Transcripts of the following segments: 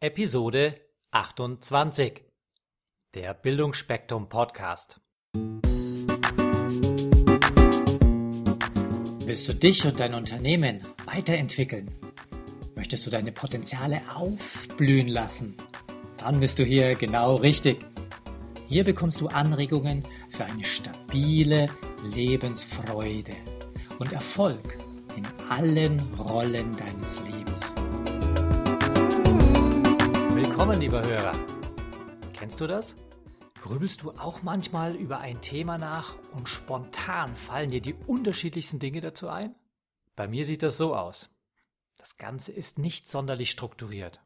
Episode 28 Der Bildungsspektrum Podcast. Willst du dich und dein Unternehmen weiterentwickeln? Möchtest du deine Potenziale aufblühen lassen? Dann bist du hier genau richtig. Hier bekommst du Anregungen für eine stabile Lebensfreude und Erfolg in allen Rollen deines Lebens. Willkommen, lieber Hörer. Kennst du das? Grübelst du auch manchmal über ein Thema nach und spontan fallen dir die unterschiedlichsten Dinge dazu ein? Bei mir sieht das so aus. Das Ganze ist nicht sonderlich strukturiert.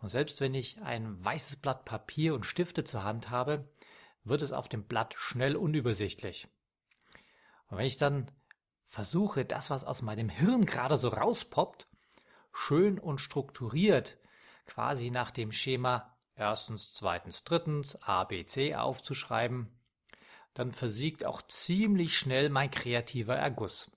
Und selbst wenn ich ein weißes Blatt Papier und Stifte zur Hand habe, wird es auf dem Blatt schnell unübersichtlich. Und wenn ich dann versuche, das, was aus meinem Hirn gerade so rauspoppt, schön und strukturiert quasi nach dem Schema erstens, zweitens, drittens, A, B, C aufzuschreiben, dann versiegt auch ziemlich schnell mein kreativer Erguss.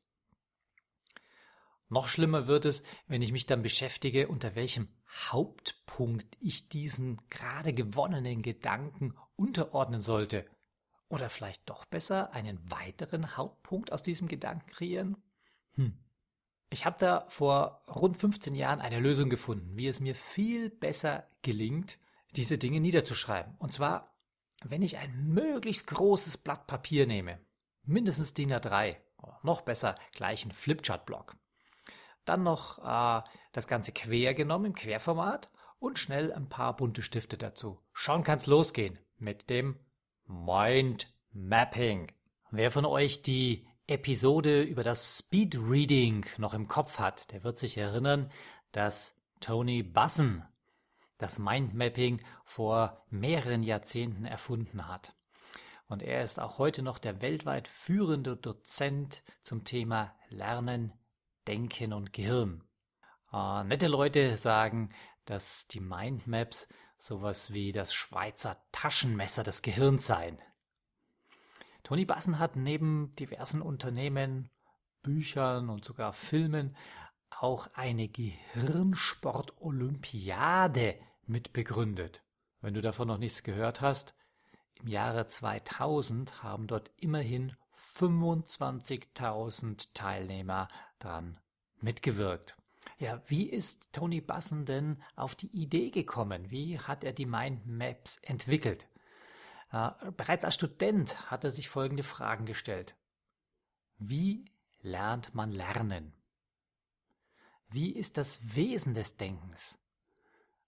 Noch schlimmer wird es, wenn ich mich dann beschäftige, unter welchem Hauptpunkt ich diesen gerade gewonnenen Gedanken unterordnen sollte. Oder vielleicht doch besser einen weiteren Hauptpunkt aus diesem Gedanken kreieren? Hm. Ich habe da vor rund 15 Jahren eine Lösung gefunden, wie es mir viel besser gelingt, diese Dinge niederzuschreiben. Und zwar, wenn ich ein möglichst großes Blatt Papier nehme, mindestens DIN A3, noch besser gleich ein Flipchart-Block. Dann noch äh, das Ganze quer genommen im Querformat und schnell ein paar bunte Stifte dazu. Schon kann's losgehen mit dem Mind Mapping. Wer von euch die Episode über das Speed Reading noch im Kopf hat, der wird sich erinnern, dass Tony Busson das Mindmapping vor mehreren Jahrzehnten erfunden hat. Und er ist auch heute noch der weltweit führende Dozent zum Thema Lernen, Denken und Gehirn. Äh, nette Leute sagen, dass die Mindmaps sowas wie das Schweizer Taschenmesser des Gehirns seien. Tony Bassen hat neben diversen Unternehmen, Büchern und sogar Filmen auch eine Gehirnsport-Olympiade mitbegründet. Wenn du davon noch nichts gehört hast, im Jahre 2000 haben dort immerhin 25.000 Teilnehmer daran mitgewirkt. Ja, wie ist Tony Bassen denn auf die Idee gekommen? Wie hat er die Mindmaps entwickelt? Äh, bereits als Student hat er sich folgende Fragen gestellt. Wie lernt man lernen? Wie ist das Wesen des Denkens?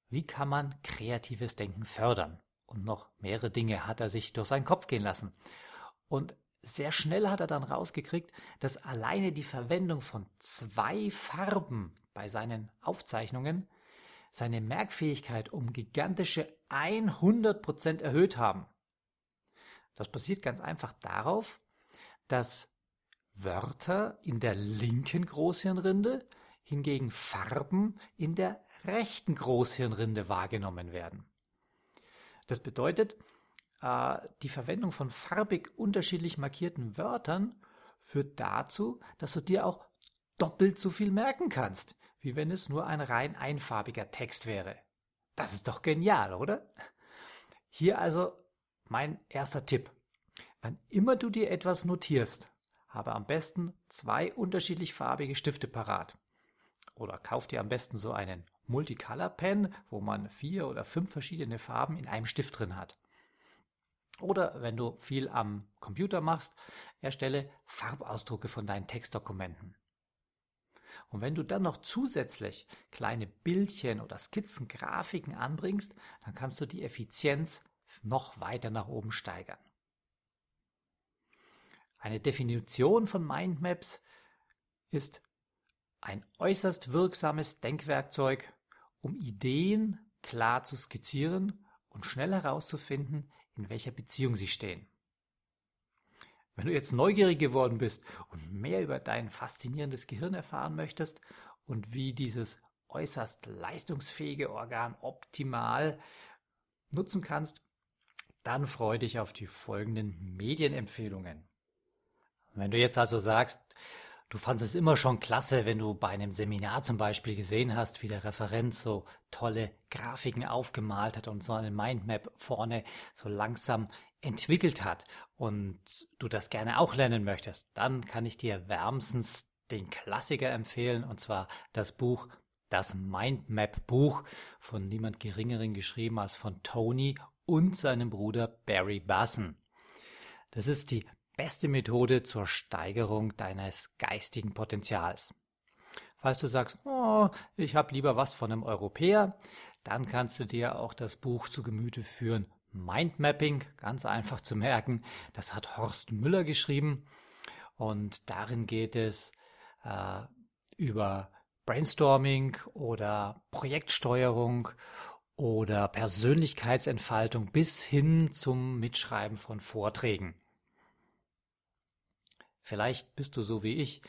Wie kann man kreatives Denken fördern? Und noch mehrere Dinge hat er sich durch seinen Kopf gehen lassen. Und sehr schnell hat er dann rausgekriegt, dass alleine die Verwendung von zwei Farben bei seinen Aufzeichnungen seine Merkfähigkeit um gigantische 100% erhöht haben. Das basiert ganz einfach darauf, dass Wörter in der linken Großhirnrinde hingegen Farben in der rechten Großhirnrinde wahrgenommen werden. Das bedeutet, äh, die Verwendung von farbig unterschiedlich markierten Wörtern führt dazu, dass du dir auch doppelt so viel merken kannst, wie wenn es nur ein rein einfarbiger Text wäre. Das ist doch genial, oder? Hier also mein erster Tipp. Wann immer du dir etwas notierst, habe am besten zwei unterschiedlich farbige Stifte parat. Oder kauf dir am besten so einen Multicolor Pen, wo man vier oder fünf verschiedene Farben in einem Stift drin hat. Oder wenn du viel am Computer machst, erstelle Farbausdrucke von deinen Textdokumenten. Und wenn du dann noch zusätzlich kleine Bildchen oder Skizzen, Grafiken anbringst, dann kannst du die Effizienz noch weiter nach oben steigern. Eine Definition von Mindmaps ist ein äußerst wirksames Denkwerkzeug, um Ideen klar zu skizzieren und schnell herauszufinden, in welcher Beziehung sie stehen. Wenn du jetzt neugierig geworden bist und mehr über dein faszinierendes Gehirn erfahren möchtest und wie dieses äußerst leistungsfähige Organ optimal nutzen kannst, dann freue dich auf die folgenden Medienempfehlungen. Wenn du jetzt also sagst, Du fandest es immer schon klasse, wenn du bei einem Seminar zum Beispiel gesehen hast, wie der Referent so tolle Grafiken aufgemalt hat und so eine Mindmap vorne so langsam entwickelt hat und du das gerne auch lernen möchtest, dann kann ich dir wärmstens den Klassiker empfehlen und zwar das Buch Das Mindmap Buch von niemand geringeren geschrieben als von Tony und seinem Bruder Barry Basson. Das ist die beste Methode zur Steigerung deines geistigen Potenzials. Falls du sagst, oh, ich habe lieber was von einem Europäer, dann kannst du dir auch das Buch zu Gemüte führen. Mindmapping, ganz einfach zu merken. Das hat Horst Müller geschrieben. Und darin geht es äh, über Brainstorming oder Projektsteuerung oder Persönlichkeitsentfaltung bis hin zum Mitschreiben von Vorträgen. Vielleicht bist du so wie ich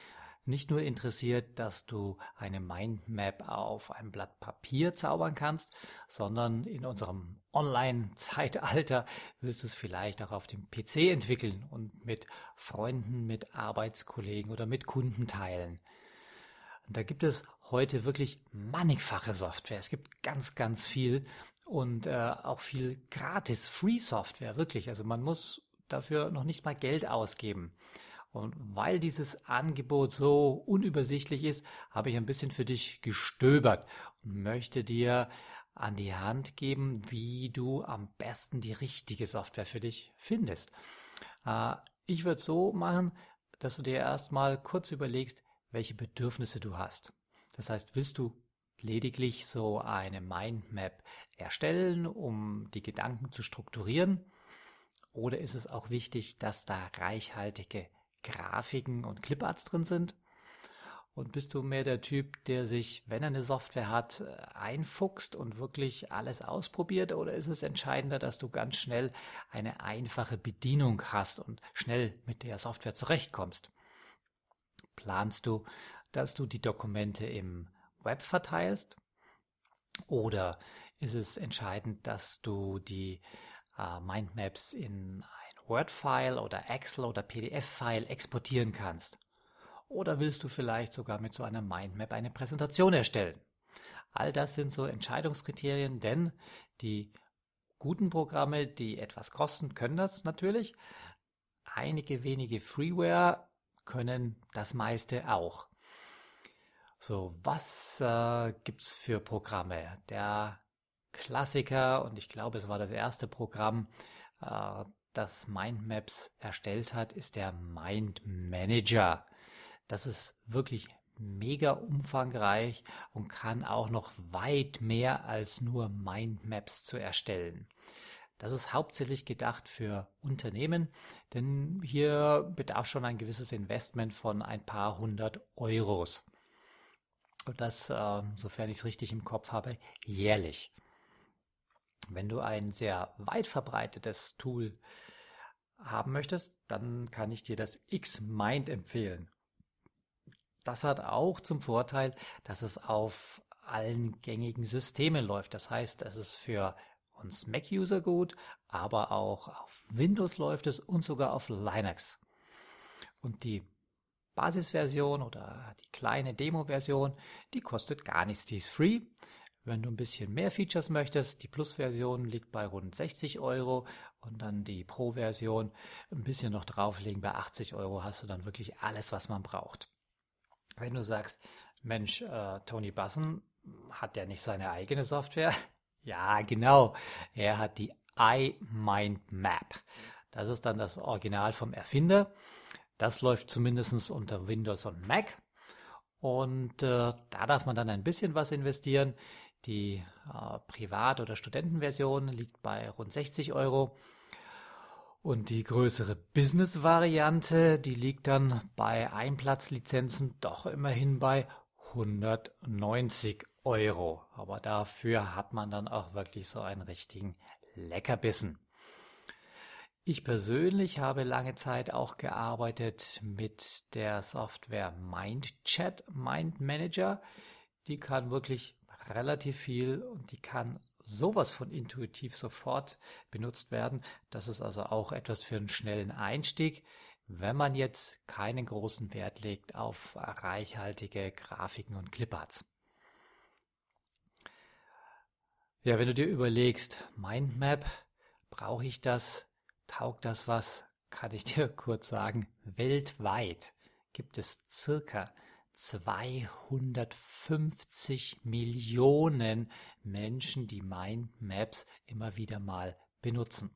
nicht nur interessiert, dass du eine Mindmap auf einem Blatt Papier zaubern kannst, sondern in unserem Online-Zeitalter wirst du es vielleicht auch auf dem PC entwickeln und mit Freunden, mit Arbeitskollegen oder mit Kunden teilen. Da gibt es heute wirklich mannigfache Software. Es gibt ganz, ganz viel und äh, auch viel gratis Free Software, wirklich. Also man muss dafür noch nicht mal Geld ausgeben. Und weil dieses Angebot so unübersichtlich ist, habe ich ein bisschen für dich gestöbert und möchte dir an die Hand geben, wie du am besten die richtige Software für dich findest. Äh, ich würde so machen, dass du dir erstmal kurz überlegst, welche Bedürfnisse du hast. Das heißt, willst du lediglich so eine Mindmap erstellen, um die Gedanken zu strukturieren? Oder ist es auch wichtig, dass da reichhaltige Grafiken und Cliparts drin sind? Und bist du mehr der Typ, der sich, wenn er eine Software hat, äh, einfuchst und wirklich alles ausprobiert? Oder ist es entscheidender, dass du ganz schnell eine einfache Bedienung hast und schnell mit der Software zurechtkommst? Planst du, dass du die Dokumente im Web verteilst? Oder ist es entscheidend, dass du die äh, Mindmaps in Word-File oder Excel oder PDF-File exportieren kannst. Oder willst du vielleicht sogar mit so einer Mindmap eine Präsentation erstellen? All das sind so Entscheidungskriterien, denn die guten Programme, die etwas kosten, können das natürlich. Einige wenige Freeware können das meiste auch. So, was äh, es für Programme? Der Klassiker, und ich glaube, es war das erste Programm, äh, das Mindmaps erstellt hat, ist der Mind Manager. Das ist wirklich mega umfangreich und kann auch noch weit mehr als nur Mindmaps zu erstellen. Das ist hauptsächlich gedacht für Unternehmen, denn hier bedarf schon ein gewisses Investment von ein paar hundert Euros. Und das, äh, sofern ich es richtig im Kopf habe, jährlich. Wenn du ein sehr weit verbreitetes Tool haben möchtest, dann kann ich dir das Xmind empfehlen. Das hat auch zum Vorteil, dass es auf allen gängigen Systemen läuft. Das heißt, es ist für uns Mac-User gut, aber auch auf Windows läuft es und sogar auf Linux. Und die Basisversion oder die kleine Demo-Version, die kostet gar nichts, die ist free. Wenn du ein bisschen mehr Features möchtest, die Plus-Version liegt bei rund 60 Euro und dann die Pro-Version ein bisschen noch drauflegen. Bei 80 Euro hast du dann wirklich alles, was man braucht. Wenn du sagst, Mensch, äh, Tony Basson hat ja nicht seine eigene Software. Ja, genau. Er hat die iMindMap. Das ist dann das Original vom Erfinder. Das läuft zumindest unter Windows und Mac. Und äh, da darf man dann ein bisschen was investieren. Die äh, Privat- oder Studentenversion liegt bei rund 60 Euro. Und die größere Business-Variante, die liegt dann bei Einplatzlizenzen doch immerhin bei 190 Euro. Aber dafür hat man dann auch wirklich so einen richtigen Leckerbissen. Ich persönlich habe lange Zeit auch gearbeitet mit der Software MindChat Mind Manager. Die kann wirklich relativ viel und die kann sowas von intuitiv sofort benutzt werden. Das ist also auch etwas für einen schnellen Einstieg. wenn man jetzt keinen großen Wert legt auf reichhaltige Grafiken und Cliparts. Ja, wenn du dir überlegst, Mindmap, brauche ich das? Taugt das was? Kann ich dir kurz sagen, weltweit gibt es circa 250 Millionen Menschen, die Mindmaps immer wieder mal benutzen.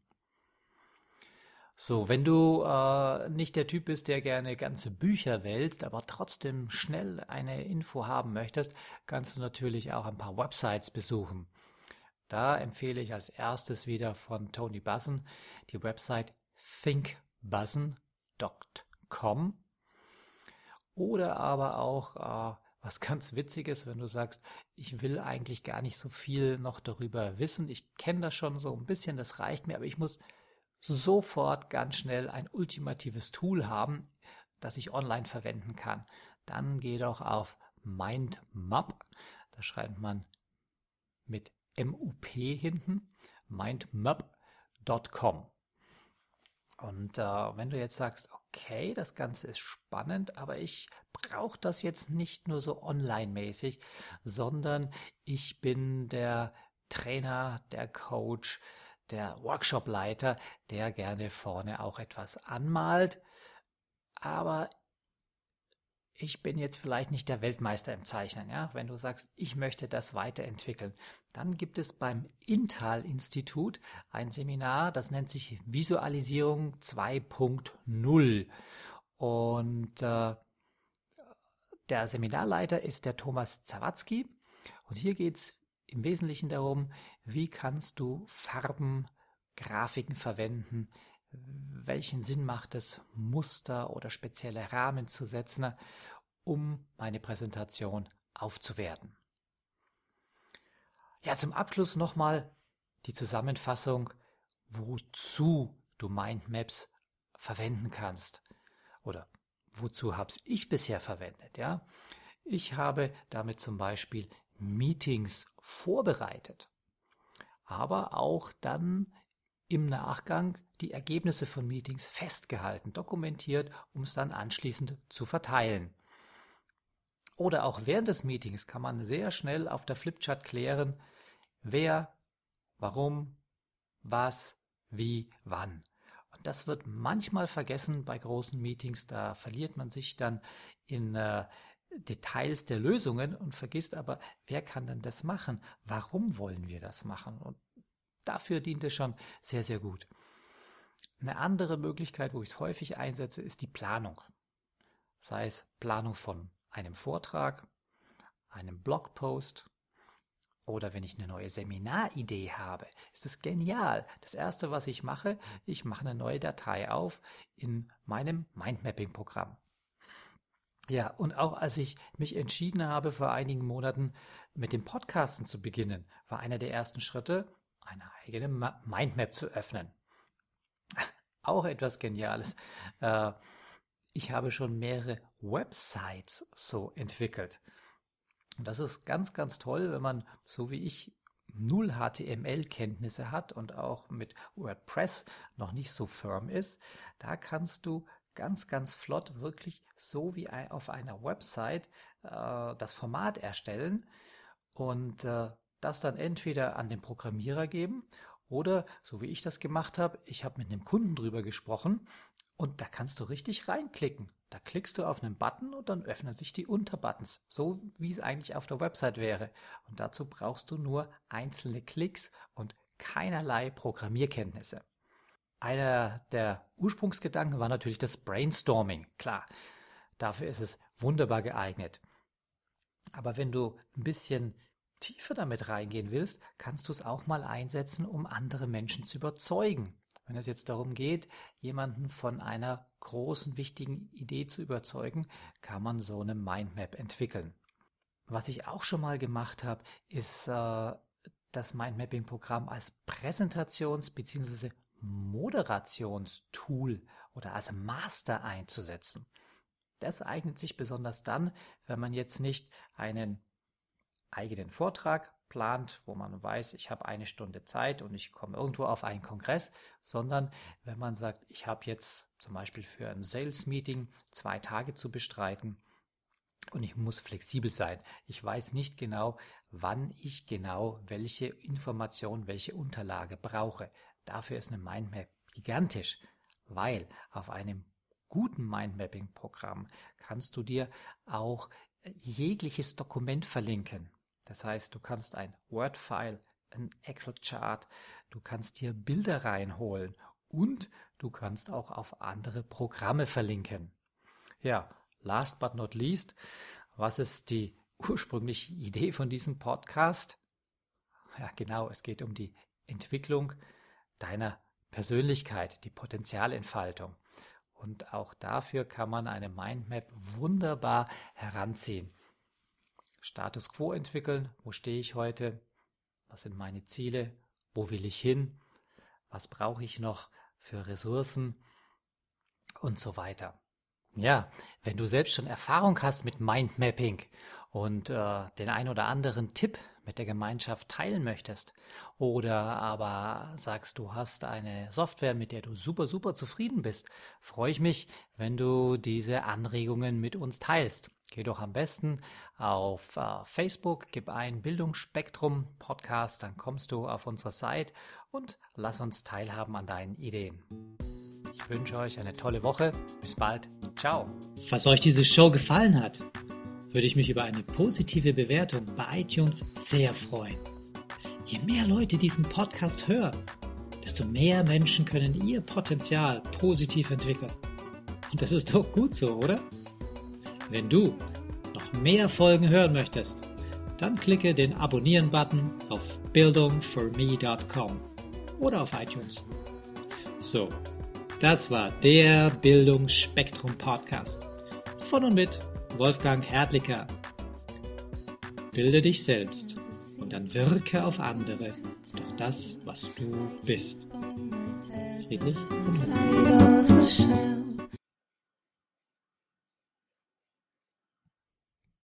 So, wenn du äh, nicht der Typ bist, der gerne ganze Bücher wälzt, aber trotzdem schnell eine Info haben möchtest, kannst du natürlich auch ein paar Websites besuchen. Da empfehle ich als erstes wieder von Tony Buzzen die Website thinkbuzzen.com oder aber auch äh, was ganz Witziges, wenn du sagst, ich will eigentlich gar nicht so viel noch darüber wissen. Ich kenne das schon so ein bisschen, das reicht mir, aber ich muss sofort ganz schnell ein ultimatives Tool haben, das ich online verwenden kann, dann geh doch auf MindMap. Da schreibt man mit MUP hinten, mindmap.com. Und äh, wenn du jetzt sagst, okay, das Ganze ist spannend, aber ich brauche das jetzt nicht nur so online-mäßig, sondern ich bin der Trainer, der Coach, der Workshopleiter, der gerne vorne auch etwas anmalt. Aber ich bin jetzt vielleicht nicht der Weltmeister im Zeichnen. Ja? Wenn du sagst, ich möchte das weiterentwickeln, dann gibt es beim Intal-Institut ein Seminar, das nennt sich Visualisierung 2.0. Und äh, der Seminarleiter ist der Thomas Zawatzki. Und hier geht es im Wesentlichen darum, wie kannst du Farben, Grafiken verwenden, welchen Sinn macht es, Muster oder spezielle Rahmen zu setzen, um meine Präsentation aufzuwerten. Ja, zum Abschluss nochmal die Zusammenfassung, wozu du Mindmaps verwenden kannst. Oder wozu habe ich bisher verwendet, ja? Ich habe damit zum Beispiel Meetings vorbereitet, aber auch dann im Nachgang die Ergebnisse von Meetings festgehalten, dokumentiert, um es dann anschließend zu verteilen. Oder auch während des Meetings kann man sehr schnell auf der Flipchart klären, wer, warum, was, wie, wann. Und das wird manchmal vergessen bei großen Meetings, da verliert man sich dann in äh, Details der Lösungen und vergisst aber, wer kann denn das machen? Warum wollen wir das machen? Und dafür dient es schon sehr, sehr gut. Eine andere Möglichkeit, wo ich es häufig einsetze, ist die Planung. Sei es Planung von einem Vortrag, einem Blogpost oder wenn ich eine neue Seminaridee habe, ist es genial. Das erste, was ich mache, ich mache eine neue Datei auf in meinem Mindmapping-Programm. Ja, und auch als ich mich entschieden habe, vor einigen Monaten mit dem Podcasten zu beginnen, war einer der ersten Schritte, eine eigene Mindmap zu öffnen. Auch etwas Geniales. Äh, ich habe schon mehrere Websites so entwickelt. Und das ist ganz, ganz toll, wenn man, so wie ich, null HTML-Kenntnisse hat und auch mit WordPress noch nicht so firm ist. Da kannst du ganz, ganz flott wirklich so wie auf einer Website äh, das Format erstellen und äh, das dann entweder an den Programmierer geben oder so wie ich das gemacht habe, ich habe mit einem Kunden drüber gesprochen und da kannst du richtig reinklicken. Da klickst du auf einen Button und dann öffnen sich die Unterbuttons, so wie es eigentlich auf der Website wäre. Und dazu brauchst du nur einzelne Klicks und keinerlei Programmierkenntnisse. Einer der Ursprungsgedanken war natürlich das Brainstorming. Klar, dafür ist es wunderbar geeignet. Aber wenn du ein bisschen tiefer damit reingehen willst, kannst du es auch mal einsetzen, um andere Menschen zu überzeugen. Wenn es jetzt darum geht, jemanden von einer großen, wichtigen Idee zu überzeugen, kann man so eine Mindmap entwickeln. Was ich auch schon mal gemacht habe, ist äh, das Mindmapping-Programm als Präsentations- bzw. Moderationstool oder als Master einzusetzen. Das eignet sich besonders dann, wenn man jetzt nicht einen eigenen Vortrag plant, wo man weiß, ich habe eine Stunde Zeit und ich komme irgendwo auf einen Kongress, sondern wenn man sagt, ich habe jetzt zum Beispiel für ein Sales-Meeting zwei Tage zu bestreiten und ich muss flexibel sein. Ich weiß nicht genau, wann ich genau welche Information, welche Unterlage brauche. Dafür ist eine Mindmap gigantisch, weil auf einem guten Mindmapping-Programm kannst du dir auch jegliches Dokument verlinken. Das heißt, du kannst ein Word-File, ein Excel-Chart, du kannst dir Bilder reinholen und du kannst auch auf andere Programme verlinken. Ja, last but not least, was ist die ursprüngliche Idee von diesem Podcast? Ja, genau, es geht um die Entwicklung deiner Persönlichkeit, die Potenzialentfaltung. Und auch dafür kann man eine Mindmap wunderbar heranziehen. Status quo entwickeln, wo stehe ich heute, was sind meine Ziele, wo will ich hin, was brauche ich noch für Ressourcen? Und so weiter. Ja, wenn du selbst schon Erfahrung hast mit Mindmapping und äh, den ein oder anderen Tipp mit der Gemeinschaft teilen möchtest oder aber sagst, du hast eine Software, mit der du super, super zufrieden bist, freue ich mich, wenn du diese Anregungen mit uns teilst. Geh doch am besten auf äh, Facebook, gib ein Bildungsspektrum Podcast, dann kommst du auf unsere Seite und lass uns teilhaben an deinen Ideen. Ich wünsche euch eine tolle Woche. Bis bald. Ciao. Falls euch diese Show gefallen hat, würde ich mich über eine positive Bewertung bei iTunes sehr freuen. Je mehr Leute diesen Podcast hören, desto mehr Menschen können ihr Potenzial positiv entwickeln. Und das ist doch gut so, oder? Wenn du noch mehr Folgen hören möchtest, dann klicke den Abonnieren-Button auf bildungforme.com oder auf iTunes. So, das war der Bildungsspektrum Podcast von und mit Wolfgang Hertlicker. Bilde dich selbst und dann wirke auf andere durch das, was du bist. Friedrich